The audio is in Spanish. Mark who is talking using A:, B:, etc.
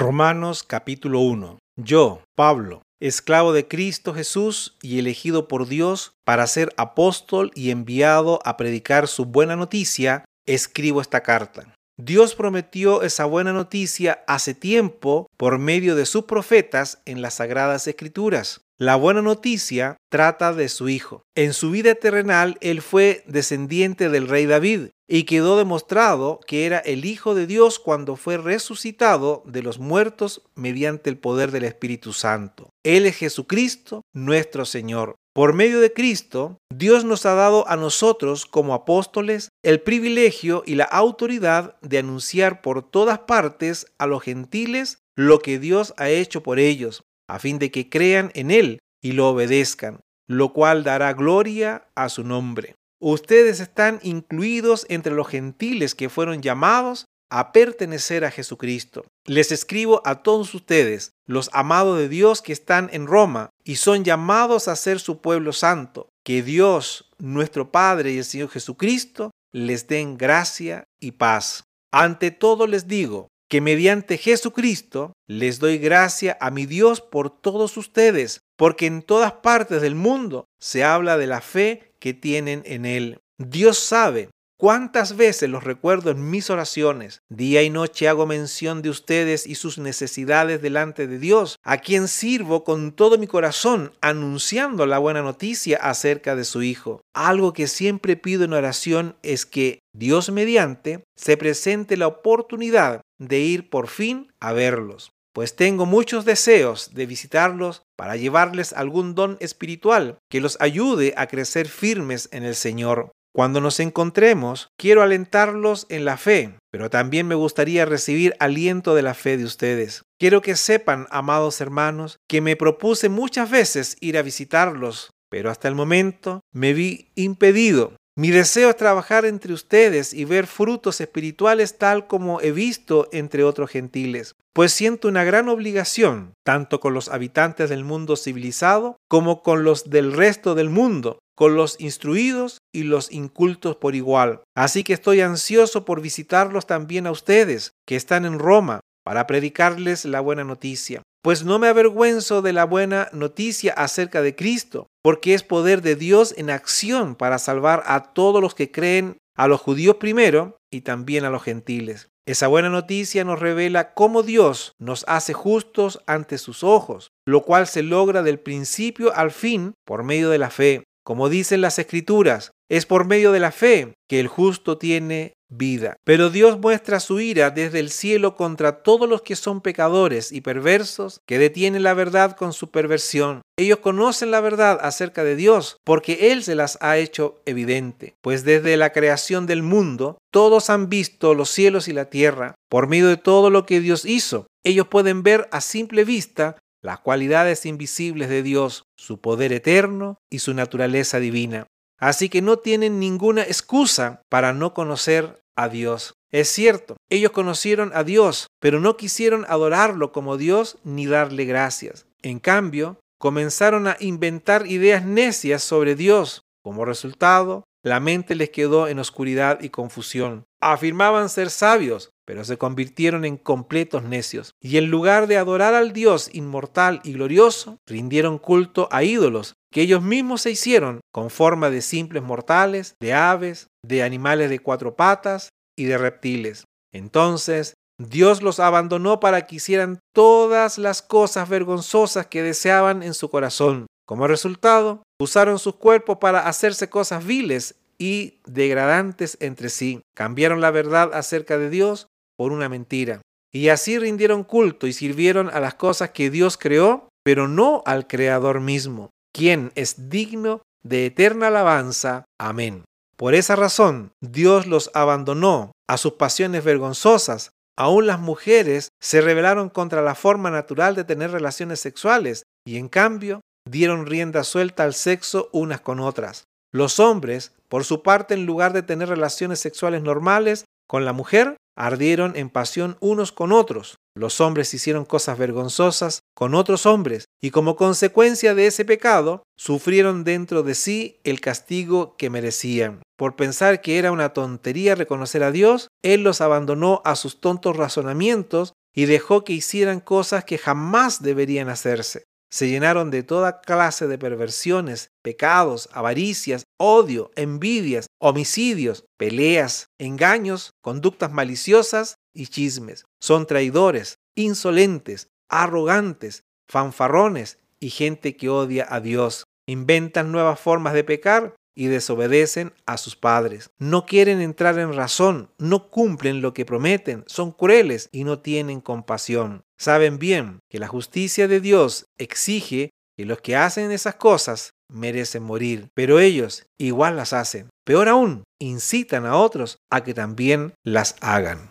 A: Romanos capítulo 1. Yo, Pablo, esclavo de Cristo Jesús y elegido por Dios para ser apóstol y enviado a predicar su buena noticia, escribo esta carta. Dios prometió esa buena noticia hace tiempo por medio de sus profetas en las sagradas escrituras. La buena noticia trata de su hijo. En su vida terrenal él fue descendiente del rey David y quedó demostrado que era el hijo de Dios cuando fue resucitado de los muertos mediante el poder del Espíritu Santo. Él es Jesucristo, nuestro Señor. Por medio de Cristo, Dios nos ha dado a nosotros como apóstoles el privilegio y la autoridad de anunciar por todas partes a los gentiles lo que Dios ha hecho por ellos, a fin de que crean en Él y lo obedezcan, lo cual dará gloria a su nombre. Ustedes están incluidos entre los gentiles que fueron llamados a pertenecer a Jesucristo. Les escribo a todos ustedes, los amados de Dios que están en Roma y son llamados a ser su pueblo santo. Que Dios, nuestro Padre y el Señor Jesucristo les den gracia y paz. Ante todo les digo que mediante Jesucristo les doy gracia a mi Dios por todos ustedes, porque en todas partes del mundo se habla de la fe que tienen en Él. Dios sabe ¿Cuántas veces los recuerdo en mis oraciones? Día y noche hago mención de ustedes y sus necesidades delante de Dios, a quien sirvo con todo mi corazón, anunciando la buena noticia acerca de su Hijo. Algo que siempre pido en oración es que Dios mediante se presente la oportunidad de ir por fin a verlos pues tengo muchos deseos de visitarlos para llevarles algún don espiritual que los ayude a crecer firmes en el Señor. Cuando nos encontremos, quiero alentarlos en la fe, pero también me gustaría recibir aliento de la fe de ustedes. Quiero que sepan, amados hermanos, que me propuse muchas veces ir a visitarlos, pero hasta el momento me vi impedido mi deseo es trabajar entre ustedes y ver frutos espirituales tal como he visto entre otros gentiles, pues siento una gran obligación, tanto con los habitantes del mundo civilizado como con los del resto del mundo, con los instruidos y los incultos por igual. Así que estoy ansioso por visitarlos también a ustedes, que están en Roma, para predicarles la buena noticia. Pues no me avergüenzo de la buena noticia acerca de Cristo, porque es poder de Dios en acción para salvar a todos los que creen, a los judíos primero y también a los gentiles. Esa buena noticia nos revela cómo Dios nos hace justos ante sus ojos, lo cual se logra del principio al fin por medio de la fe. Como dicen las escrituras, es por medio de la fe que el justo tiene vida. Pero Dios muestra su ira desde el cielo contra todos los que son pecadores y perversos, que detienen la verdad con su perversión. Ellos conocen la verdad acerca de Dios porque Él se las ha hecho evidente, pues desde la creación del mundo todos han visto los cielos y la tierra por medio de todo lo que Dios hizo. Ellos pueden ver a simple vista las cualidades invisibles de Dios, su poder eterno y su naturaleza divina. Así que no tienen ninguna excusa para no conocer a Dios. Es cierto, ellos conocieron a Dios, pero no quisieron adorarlo como Dios ni darle gracias. En cambio, comenzaron a inventar ideas necias sobre Dios. Como resultado, la mente les quedó en oscuridad y confusión. Afirmaban ser sabios, pero se convirtieron en completos necios. Y en lugar de adorar al Dios inmortal y glorioso, rindieron culto a ídolos que ellos mismos se hicieron con forma de simples mortales, de aves, de animales de cuatro patas y de reptiles. Entonces Dios los abandonó para que hicieran todas las cosas vergonzosas que deseaban en su corazón. Como resultado, usaron sus cuerpos para hacerse cosas viles y degradantes entre sí. Cambiaron la verdad acerca de Dios por una mentira. Y así rindieron culto y sirvieron a las cosas que Dios creó, pero no al Creador mismo quien es digno de eterna alabanza. Amén. Por esa razón, Dios los abandonó a sus pasiones vergonzosas. Aún las mujeres se rebelaron contra la forma natural de tener relaciones sexuales y en cambio dieron rienda suelta al sexo unas con otras. Los hombres, por su parte, en lugar de tener relaciones sexuales normales con la mujer, ardieron en pasión unos con otros. Los hombres hicieron cosas vergonzosas con otros hombres y como consecuencia de ese pecado sufrieron dentro de sí el castigo que merecían. Por pensar que era una tontería reconocer a Dios, Él los abandonó a sus tontos razonamientos y dejó que hicieran cosas que jamás deberían hacerse. Se llenaron de toda clase de perversiones, pecados, avaricias, odio, envidias, homicidios, peleas, engaños, conductas maliciosas y chismes. Son traidores, insolentes, arrogantes, fanfarrones y gente que odia a Dios. Inventan nuevas formas de pecar y desobedecen a sus padres. No quieren entrar en razón, no cumplen lo que prometen, son crueles y no tienen compasión. Saben bien que la justicia de Dios exige que los que hacen esas cosas merecen morir, pero ellos igual las hacen. Peor aún, incitan a otros a que también las hagan.